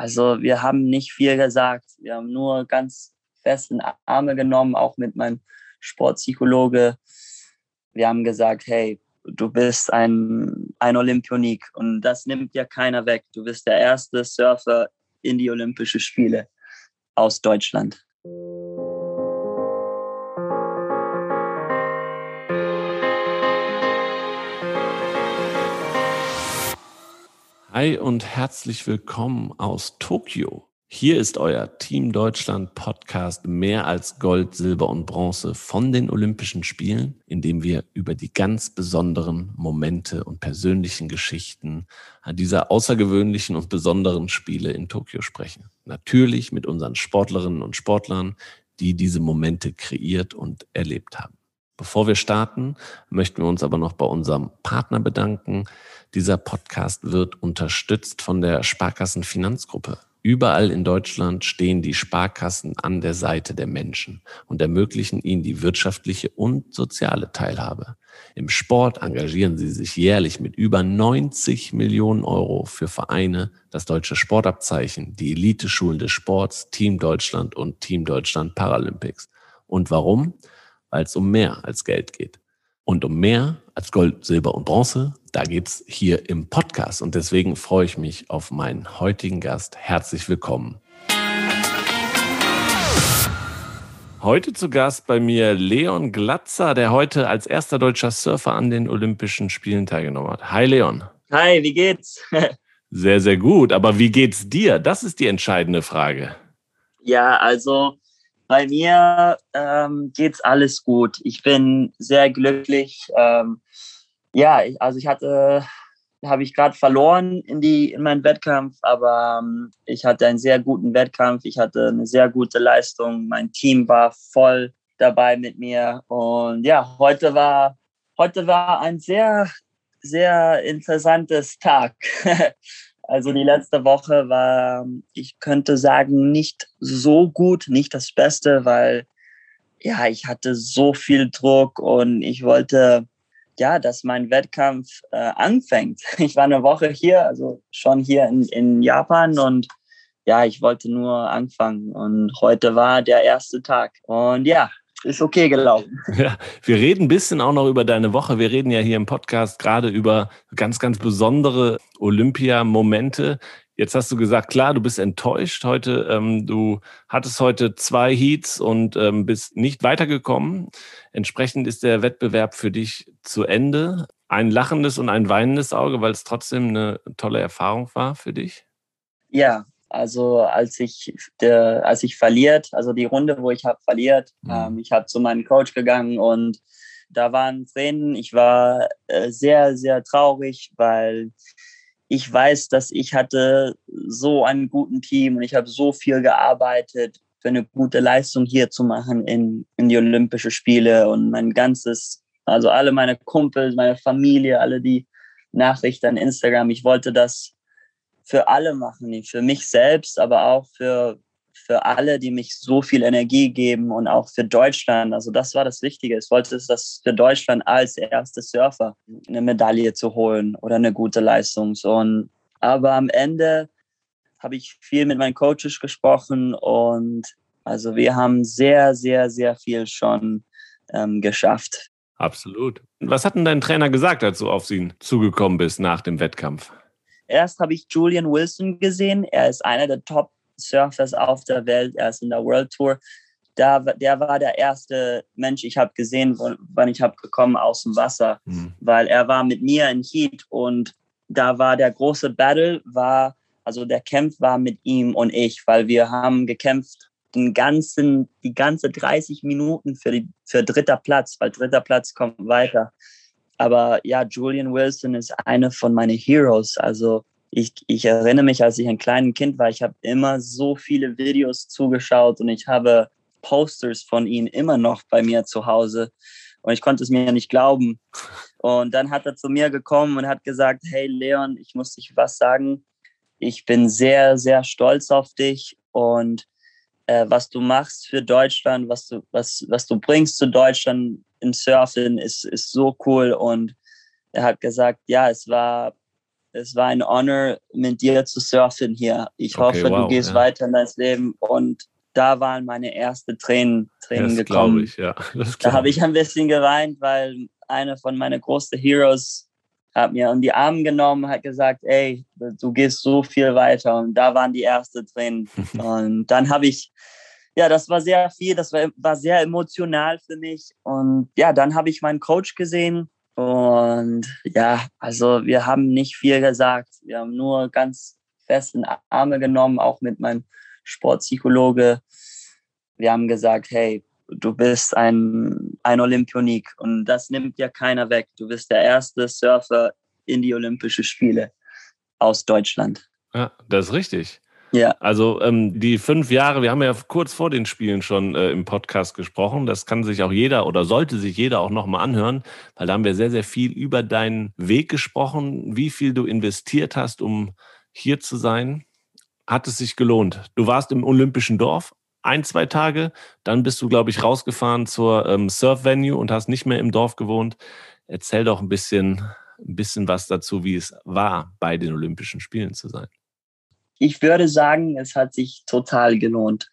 Also wir haben nicht viel gesagt. Wir haben nur ganz fest in Arme genommen, auch mit meinem Sportpsychologe. Wir haben gesagt, hey, du bist ein, ein Olympionik und das nimmt ja keiner weg. Du bist der erste Surfer in die Olympischen Spiele aus Deutschland. Hi und herzlich willkommen aus Tokio. Hier ist euer Team Deutschland Podcast mehr als Gold, Silber und Bronze von den Olympischen Spielen, in dem wir über die ganz besonderen Momente und persönlichen Geschichten dieser außergewöhnlichen und besonderen Spiele in Tokio sprechen. Natürlich mit unseren Sportlerinnen und Sportlern, die diese Momente kreiert und erlebt haben. Bevor wir starten, möchten wir uns aber noch bei unserem Partner bedanken. Dieser Podcast wird unterstützt von der Sparkassen Finanzgruppe. Überall in Deutschland stehen die Sparkassen an der Seite der Menschen und ermöglichen ihnen die wirtschaftliche und soziale Teilhabe. Im Sport engagieren sie sich jährlich mit über 90 Millionen Euro für Vereine, das deutsche Sportabzeichen, die Eliteschulen des Sports, Team Deutschland und Team Deutschland Paralympics. Und warum? Weil es um mehr als Geld geht. Und um mehr als Gold, Silber und Bronze, da geht's hier im Podcast. Und deswegen freue ich mich auf meinen heutigen Gast. Herzlich willkommen. Heute zu Gast bei mir Leon Glatzer, der heute als erster deutscher Surfer an den Olympischen Spielen teilgenommen hat. Hi Leon. Hi, wie geht's? sehr, sehr gut. Aber wie geht's dir? Das ist die entscheidende Frage. Ja, also bei mir ähm, geht's alles gut. Ich bin sehr glücklich. Ähm, ja, ich, also ich hatte, habe ich gerade verloren in die in meinen Wettkampf, aber ähm, ich hatte einen sehr guten Wettkampf. Ich hatte eine sehr gute Leistung. Mein Team war voll dabei mit mir und ja, heute war heute war ein sehr sehr interessantes Tag. Also die letzte Woche war, ich könnte sagen, nicht so gut, nicht das Beste, weil ja, ich hatte so viel Druck und ich wollte ja, dass mein Wettkampf äh, anfängt. Ich war eine Woche hier, also schon hier in, in Japan und ja, ich wollte nur anfangen und heute war der erste Tag. Und ja, ist okay gelaufen. Ja, wir reden ein bisschen auch noch über deine Woche. Wir reden ja hier im Podcast gerade über ganz, ganz besondere Olympia-Momente. Jetzt hast du gesagt, klar, du bist enttäuscht heute. Ähm, du hattest heute zwei Heats und ähm, bist nicht weitergekommen. Entsprechend ist der Wettbewerb für dich zu Ende. Ein lachendes und ein weinendes Auge, weil es trotzdem eine tolle Erfahrung war für dich. Ja, also als ich der, als ich verliert, also die Runde, wo ich habe verliert, mhm. ähm, ich habe zu meinem Coach gegangen und da waren Tränen. Ich war äh, sehr, sehr traurig, weil ich weiß, dass ich hatte so einen guten Team und ich habe so viel gearbeitet für eine gute Leistung hier zu machen in, in die Olympischen Spiele und mein ganzes, also alle meine Kumpels, meine Familie, alle die Nachrichten an Instagram. Ich wollte das für alle machen, für mich selbst, aber auch für, für alle, die mich so viel Energie geben und auch für Deutschland. Also das war das Wichtige. Ich wollte das für Deutschland als erster Surfer eine Medaille zu holen oder eine gute Leistung. Und, aber am Ende habe ich viel mit meinen Coaches gesprochen und also wir haben sehr, sehr, sehr viel schon ähm, geschafft. Absolut. Was hat denn dein Trainer gesagt, als du auf ihn zugekommen bist nach dem Wettkampf? Erst habe ich Julian Wilson gesehen. Er ist einer der Top-Surfers auf der Welt. Er ist in der World Tour. Da, der war der erste Mensch, ich habe gesehen, wann ich habe gekommen aus dem Wasser, mhm. weil er war mit mir in Heat und da war der große Battle, war also der Kampf war mit ihm und ich, weil wir haben gekämpft den ganzen, die ganze 30 Minuten für, die, für dritter Platz, weil dritter Platz kommt weiter. Aber ja, Julian Wilson ist eine von meinen Heroes. Also ich, ich erinnere mich, als ich ein kleines Kind war, ich habe immer so viele Videos zugeschaut und ich habe Posters von ihm immer noch bei mir zu Hause. Und ich konnte es mir nicht glauben. Und dann hat er zu mir gekommen und hat gesagt, hey Leon, ich muss dich was sagen. Ich bin sehr, sehr stolz auf dich und äh, was du machst für Deutschland, was du, was, was du bringst zu Deutschland im Surfen ist, ist so cool. Und er hat gesagt, ja, es war es war ein Honor, mit dir zu surfen hier. Ich okay, hoffe, wow, du gehst ja. weiter in dein Leben. Und da waren meine ersten Tränen, Tränen das gekommen. Ich, ja. da habe ich ein bisschen geweint, weil einer von meinen großen Heroes hat mir in die Arme genommen, hat gesagt, ey, du gehst so viel weiter. Und da waren die ersten Tränen. und dann habe ich, ja, das war sehr viel, das war, war sehr emotional für mich. Und ja, dann habe ich meinen Coach gesehen. Und ja, also wir haben nicht viel gesagt. Wir haben nur ganz fest in Arme genommen, auch mit meinem Sportpsychologe. Wir haben gesagt, hey, du bist ein, ein Olympionik und das nimmt ja keiner weg. Du bist der erste Surfer in die Olympischen Spiele aus Deutschland. Ja, das ist richtig. Ja. Also ähm, die fünf Jahre, wir haben ja kurz vor den Spielen schon äh, im Podcast gesprochen. Das kann sich auch jeder oder sollte sich jeder auch nochmal anhören, weil da haben wir sehr, sehr viel über deinen Weg gesprochen, wie viel du investiert hast, um hier zu sein. Hat es sich gelohnt? Du warst im Olympischen Dorf, ein, zwei Tage. Dann bist du, glaube ich, rausgefahren zur ähm, Surf-Venue und hast nicht mehr im Dorf gewohnt. Erzähl doch ein bisschen, ein bisschen was dazu, wie es war, bei den Olympischen Spielen zu sein. Ich würde sagen, es hat sich total gelohnt,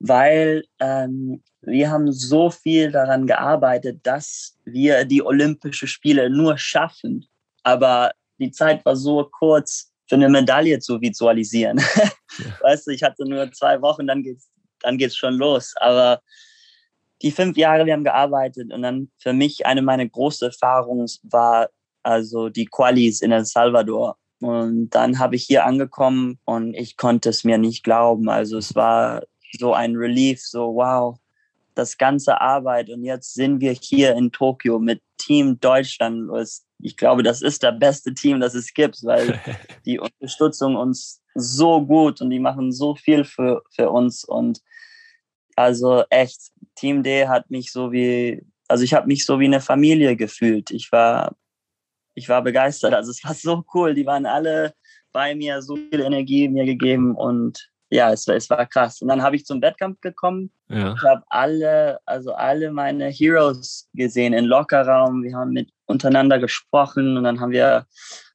weil ähm, wir haben so viel daran gearbeitet, dass wir die Olympischen Spiele nur schaffen. Aber die Zeit war so kurz, für eine Medaille zu visualisieren. Ja. Weißt du, ich hatte nur zwei Wochen, dann geht's dann geht es schon los. Aber die fünf Jahre, wir haben gearbeitet und dann für mich eine meiner großen Erfahrungen war also die Qualis in El Salvador. Und dann habe ich hier angekommen und ich konnte es mir nicht glauben. Also es war so ein Relief, so wow, das ganze Arbeit und jetzt sind wir hier in Tokio mit Team Deutschland. Ich glaube, das ist das beste Team, das es gibt, weil die Unterstützung uns so gut und die machen so viel für, für uns. Und also echt, Team D hat mich so wie, also ich habe mich so wie eine Familie gefühlt. Ich war, ich war begeistert. Also es war so cool. Die waren alle bei mir, so viel Energie mir gegeben und ja, es, es war krass. Und dann habe ich zum Wettkampf gekommen. Ja. Ich habe alle, also alle meine Heroes gesehen im Lockerraum. Wir haben mit untereinander gesprochen und dann haben wir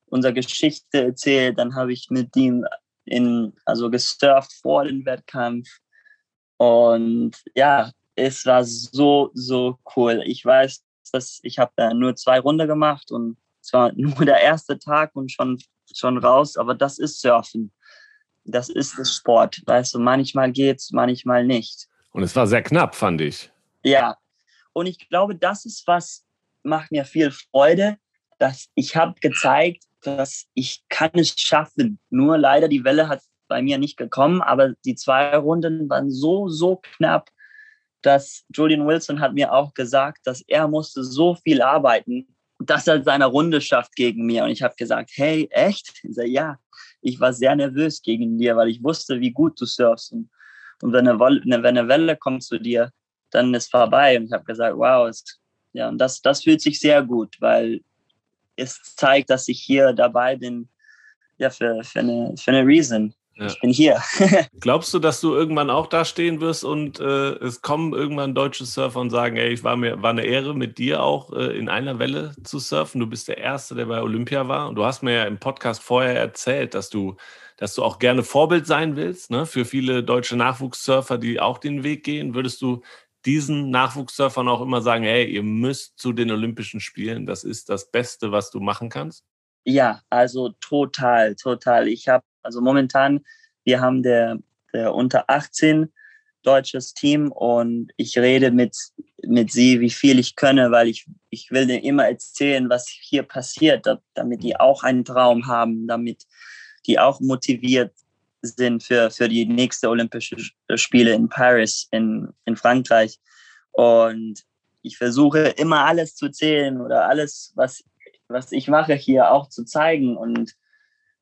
unsere Geschichte erzählt. Dann habe ich mit ihm in, also gesurft vor dem Wettkampf. Und ja, es war so, so cool. Ich weiß, dass ich habe da nur zwei Runden gemacht und es war nur der erste Tag und schon, schon raus, aber das ist Surfen. Das ist das Sport. Weißt du, manchmal geht's, manchmal nicht. Und es war sehr knapp, fand ich. Ja. Und ich glaube, das ist was, macht mir viel Freude, dass ich habe gezeigt, dass ich kann es schaffen. Nur leider die Welle hat bei mir nicht gekommen, aber die zwei Runden waren so, so knapp, dass Julian Wilson hat mir auch gesagt, dass er musste so viel arbeiten, dass er seine Runde schafft gegen mir. Und ich habe gesagt, hey, echt? Ich sage, ja, ich war sehr nervös gegen dir, weil ich wusste, wie gut du surfst. Und, wenn, eine Wolle, wenn eine Welle kommt zu dir, dann ist vorbei. Und ich habe gesagt, wow, es, ja, und das, das fühlt sich sehr gut, weil es zeigt, dass ich hier dabei bin, ja, für, für, eine, für eine Reason. Ja. Ich bin hier. Glaubst du, dass du irgendwann auch da stehen wirst und äh, es kommen irgendwann deutsche Surfer und sagen, ey, ich war mir war eine Ehre mit dir auch äh, in einer Welle zu surfen. Du bist der erste, der bei Olympia war und du hast mir ja im Podcast vorher erzählt, dass du dass du auch gerne Vorbild sein willst, ne, für viele deutsche Nachwuchssurfer, die auch den Weg gehen. Würdest du diesen Nachwuchssurfern auch immer sagen, hey, ihr müsst zu den Olympischen Spielen, das ist das Beste, was du machen kannst? Ja, also total, total. Ich habe, also momentan, wir haben der, der unter 18 deutsches Team und ich rede mit, mit sie, wie viel ich könne, weil ich, ich will denen immer erzählen, was hier passiert, damit die auch einen Traum haben, damit die auch motiviert sind für, für die nächste Olympische Spiele in Paris, in, in Frankreich. Und ich versuche immer alles zu zählen oder alles, was, was ich mache hier auch zu zeigen. Und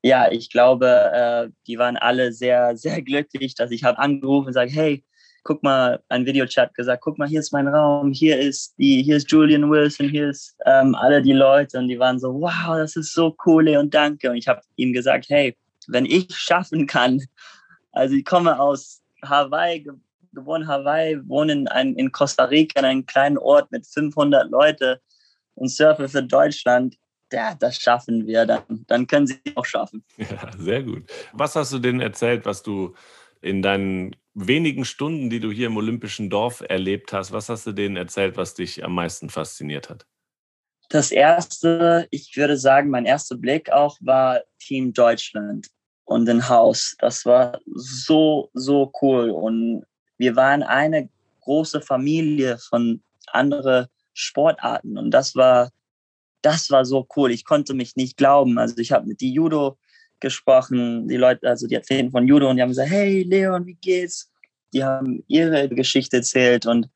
ja, ich glaube, äh, die waren alle sehr, sehr glücklich, dass ich habe angerufen und sage, hey, guck mal, ein Videochat gesagt, guck mal, hier ist mein Raum, hier ist die, hier ist Julian Wilson, hier ist ähm, alle die Leute und die waren so, wow, das ist so cool und danke. Und ich habe ihm gesagt, hey, wenn ich schaffen kann, also ich komme aus Hawaii, geboren Hawaii, wohne in, ein, in Costa Rica, in einem kleinen Ort mit 500 Leuten und surfe für Deutschland. ja, das schaffen wir, dann, dann können sie auch schaffen. Ja, sehr gut. Was hast du denen erzählt, was du in deinen wenigen Stunden, die du hier im Olympischen Dorf erlebt hast, was hast du denen erzählt, was dich am meisten fasziniert hat? Das erste, ich würde sagen, mein erster Blick auch war Team Deutschland und ein Haus. Das war so, so cool. Und wir waren eine große Familie von anderen Sportarten. Und das war, das war so cool. Ich konnte mich nicht glauben. Also ich habe mit die Judo gesprochen, die Leute, also die Athleten von Judo, und die haben gesagt, hey Leon, wie geht's? Die haben ihre Geschichte erzählt und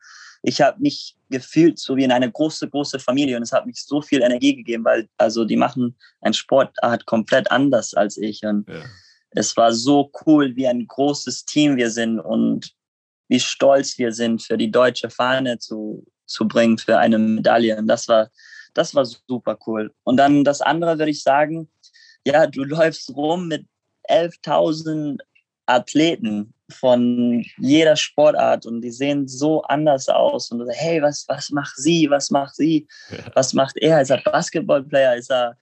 ich habe mich gefühlt so wie in eine große, große Familie und es hat mich so viel Energie gegeben, weil also die machen ein Sportart komplett anders als ich und ja. es war so cool, wie ein großes Team wir sind und wie stolz wir sind, für die deutsche Fahne zu, zu bringen, für eine Medaille und das war, das war super cool. Und dann das andere würde ich sagen, ja, du läufst rum mit 11.000 Athleten von jeder Sportart und die sehen so anders aus und hey, was, was macht sie, was macht sie, was macht er, ist er Basketballplayer, ist er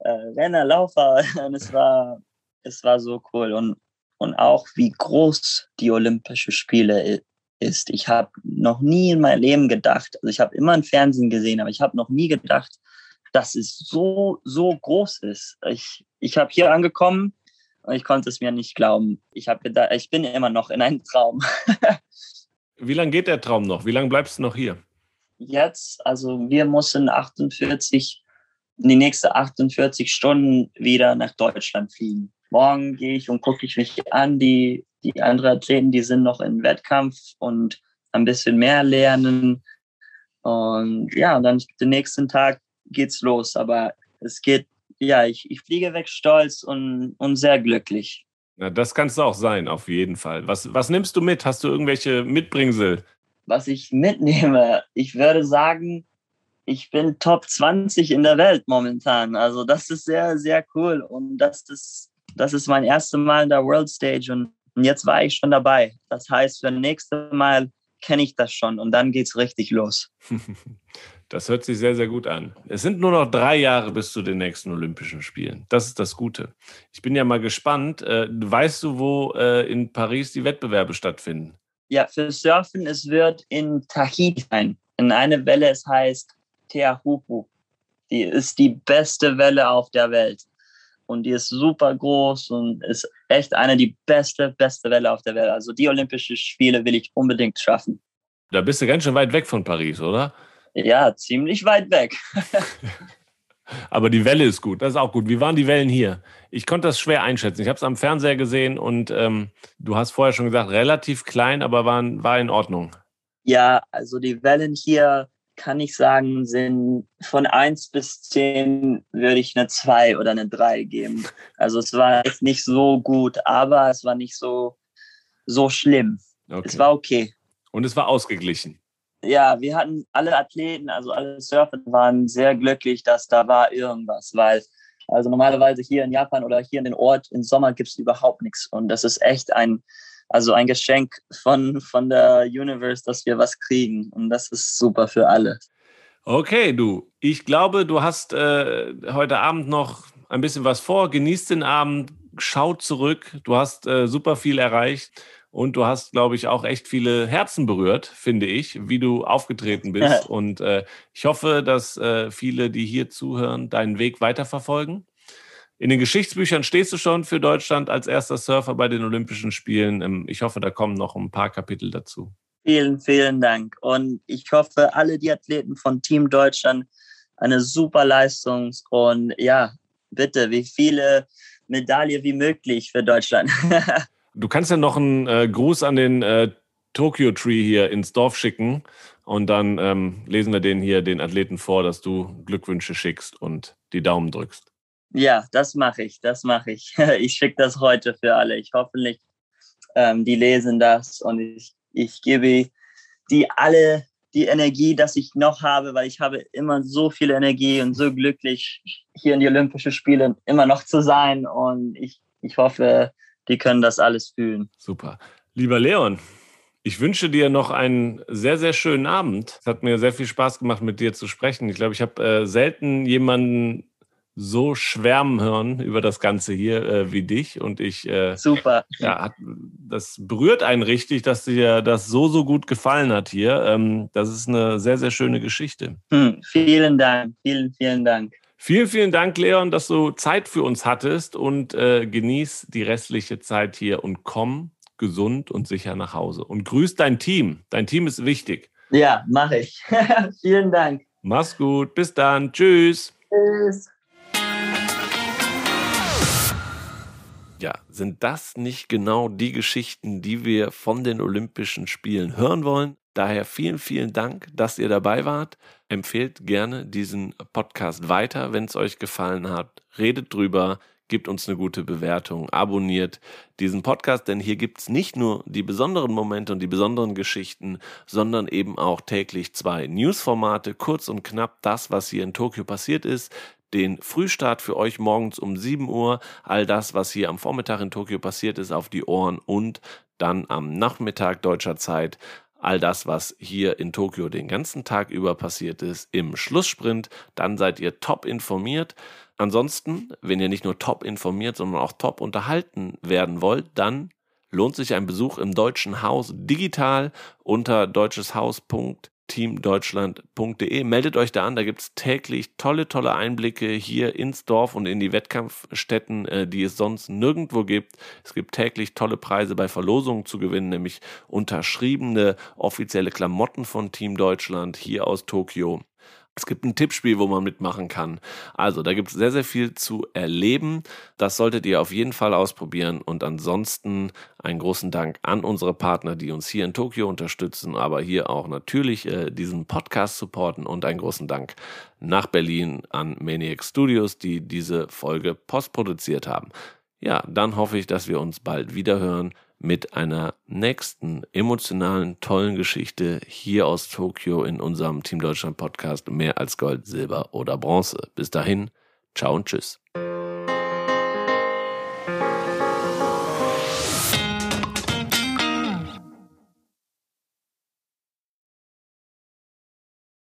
äh, Renner, Laufer? Und es war, es war so cool und, und auch wie groß die Olympischen Spiele ist. Ich habe noch nie in meinem Leben gedacht, also ich habe immer im Fernsehen gesehen, aber ich habe noch nie gedacht, dass es so, so groß ist. Ich, ich habe hier angekommen und ich konnte es mir nicht glauben. Ich habe gedacht, ich bin immer noch in einem Traum. Wie lange geht der Traum noch? Wie lange bleibst du noch hier? Jetzt, also wir müssen 48, die nächsten 48 Stunden wieder nach Deutschland fliegen. Morgen gehe ich und gucke ich mich an. Die, die anderen Athleten, die sind noch im Wettkampf und ein bisschen mehr lernen. Und ja, dann den nächsten Tag geht's los. Aber es geht, ja, ich, ich fliege weg stolz und, und sehr glücklich. Na, das kannst du auch sein, auf jeden Fall. Was, was nimmst du mit? Hast du irgendwelche Mitbringsel? Was ich mitnehme, ich würde sagen, ich bin Top 20 in der Welt momentan. Also das ist sehr, sehr cool. Und das ist, das ist mein erstes Mal in der World Stage und, und jetzt war ich schon dabei. Das heißt, für das nächste Mal kenne ich das schon und dann geht es richtig los. Das hört sich sehr, sehr gut an. Es sind nur noch drei Jahre bis zu den nächsten Olympischen Spielen. Das ist das Gute. Ich bin ja mal gespannt. Äh, weißt du, wo äh, in Paris die Wettbewerbe stattfinden? Ja, für Surfen, es wird in Tahiti sein. In einer Welle, es heißt Teahupu. Die ist die beste Welle auf der Welt. Und die ist super groß und ist echt eine die beste, beste Welle auf der Welt. Also die Olympischen Spiele will ich unbedingt schaffen. Da bist du ganz schön weit weg von Paris, oder? Ja, ziemlich weit weg. Aber die Welle ist gut, das ist auch gut. Wie waren die Wellen hier? Ich konnte das schwer einschätzen. Ich habe es am Fernseher gesehen und ähm, du hast vorher schon gesagt, relativ klein, aber waren, war in Ordnung. Ja, also die Wellen hier, kann ich sagen, sind von 1 bis 10 würde ich eine 2 oder eine 3 geben. Also es war echt nicht so gut, aber es war nicht so, so schlimm. Okay. Es war okay. Und es war ausgeglichen ja, wir hatten alle Athleten, also alle Surfer waren sehr glücklich, dass da war irgendwas, weil also normalerweise hier in Japan oder hier in den Ort im Sommer gibt es überhaupt nichts und das ist echt ein also ein Geschenk von von der Universe, dass wir was kriegen und das ist super für alle. Okay, du. Ich glaube, du hast äh, heute Abend noch ein bisschen was vor. Genießt den Abend, schau zurück. Du hast äh, super viel erreicht. Und du hast, glaube ich, auch echt viele Herzen berührt, finde ich, wie du aufgetreten bist. Und äh, ich hoffe, dass äh, viele, die hier zuhören, deinen Weg weiterverfolgen. In den Geschichtsbüchern stehst du schon für Deutschland als erster Surfer bei den Olympischen Spielen. Ähm, ich hoffe, da kommen noch ein paar Kapitel dazu. Vielen, vielen Dank. Und ich hoffe, alle die Athleten von Team Deutschland eine super Leistung und ja, bitte, wie viele Medaillen wie möglich für Deutschland. Du kannst ja noch einen äh, Gruß an den äh, Tokyo Tree hier ins Dorf schicken und dann ähm, lesen wir den hier, den Athleten vor, dass du Glückwünsche schickst und die Daumen drückst. Ja, das mache ich, das mache ich. Ich schicke das heute für alle. Ich hoffentlich, ähm, die lesen das und ich, ich gebe die alle die Energie, dass ich noch habe, weil ich habe immer so viel Energie und so glücklich, hier in die Olympischen Spiele immer noch zu sein. Und ich, ich hoffe, die können das alles fühlen. Super. Lieber Leon, ich wünsche dir noch einen sehr, sehr schönen Abend. Es hat mir sehr viel Spaß gemacht, mit dir zu sprechen. Ich glaube, ich habe äh, selten jemanden so schwärmen hören über das Ganze hier äh, wie dich. Und ich. Äh, Super. Ja, hat, das berührt einen richtig, dass dir das so, so gut gefallen hat hier. Ähm, das ist eine sehr, sehr schöne Geschichte. Hm, vielen Dank. Vielen, vielen Dank. Vielen, vielen Dank, Leon, dass du Zeit für uns hattest und äh, genieß die restliche Zeit hier und komm gesund und sicher nach Hause. Und grüß dein Team. Dein Team ist wichtig. Ja, mache ich. vielen Dank. Mach's gut. Bis dann. Tschüss. Tschüss. Ja, sind das nicht genau die Geschichten, die wir von den Olympischen Spielen hören wollen? Daher vielen, vielen Dank, dass ihr dabei wart. Empfehlt gerne diesen Podcast weiter, wenn es euch gefallen hat. Redet drüber, gebt uns eine gute Bewertung, abonniert diesen Podcast, denn hier gibt's nicht nur die besonderen Momente und die besonderen Geschichten, sondern eben auch täglich zwei Newsformate, kurz und knapp das, was hier in Tokio passiert ist, den Frühstart für euch morgens um 7 Uhr, all das, was hier am Vormittag in Tokio passiert ist, auf die Ohren und dann am Nachmittag deutscher Zeit all das, was hier in Tokio den ganzen Tag über passiert ist, im Schlusssprint. Dann seid ihr top informiert. Ansonsten, wenn ihr nicht nur top informiert, sondern auch top unterhalten werden wollt, dann lohnt sich ein Besuch im Deutschen Haus digital unter deutscheshaus.de teamdeutschland.de. Meldet euch da an, da gibt es täglich tolle, tolle Einblicke hier ins Dorf und in die Wettkampfstätten, äh, die es sonst nirgendwo gibt. Es gibt täglich tolle Preise bei Verlosungen zu gewinnen, nämlich unterschriebene offizielle Klamotten von Team Deutschland hier aus Tokio. Es gibt ein Tippspiel, wo man mitmachen kann. Also, da gibt es sehr, sehr viel zu erleben. Das solltet ihr auf jeden Fall ausprobieren. Und ansonsten einen großen Dank an unsere Partner, die uns hier in Tokio unterstützen, aber hier auch natürlich äh, diesen Podcast supporten. Und einen großen Dank nach Berlin an Maniac Studios, die diese Folge postproduziert haben. Ja, dann hoffe ich, dass wir uns bald wieder hören mit einer nächsten emotionalen, tollen Geschichte hier aus Tokio in unserem Team Deutschland Podcast Mehr als Gold, Silber oder Bronze. Bis dahin, ciao und tschüss.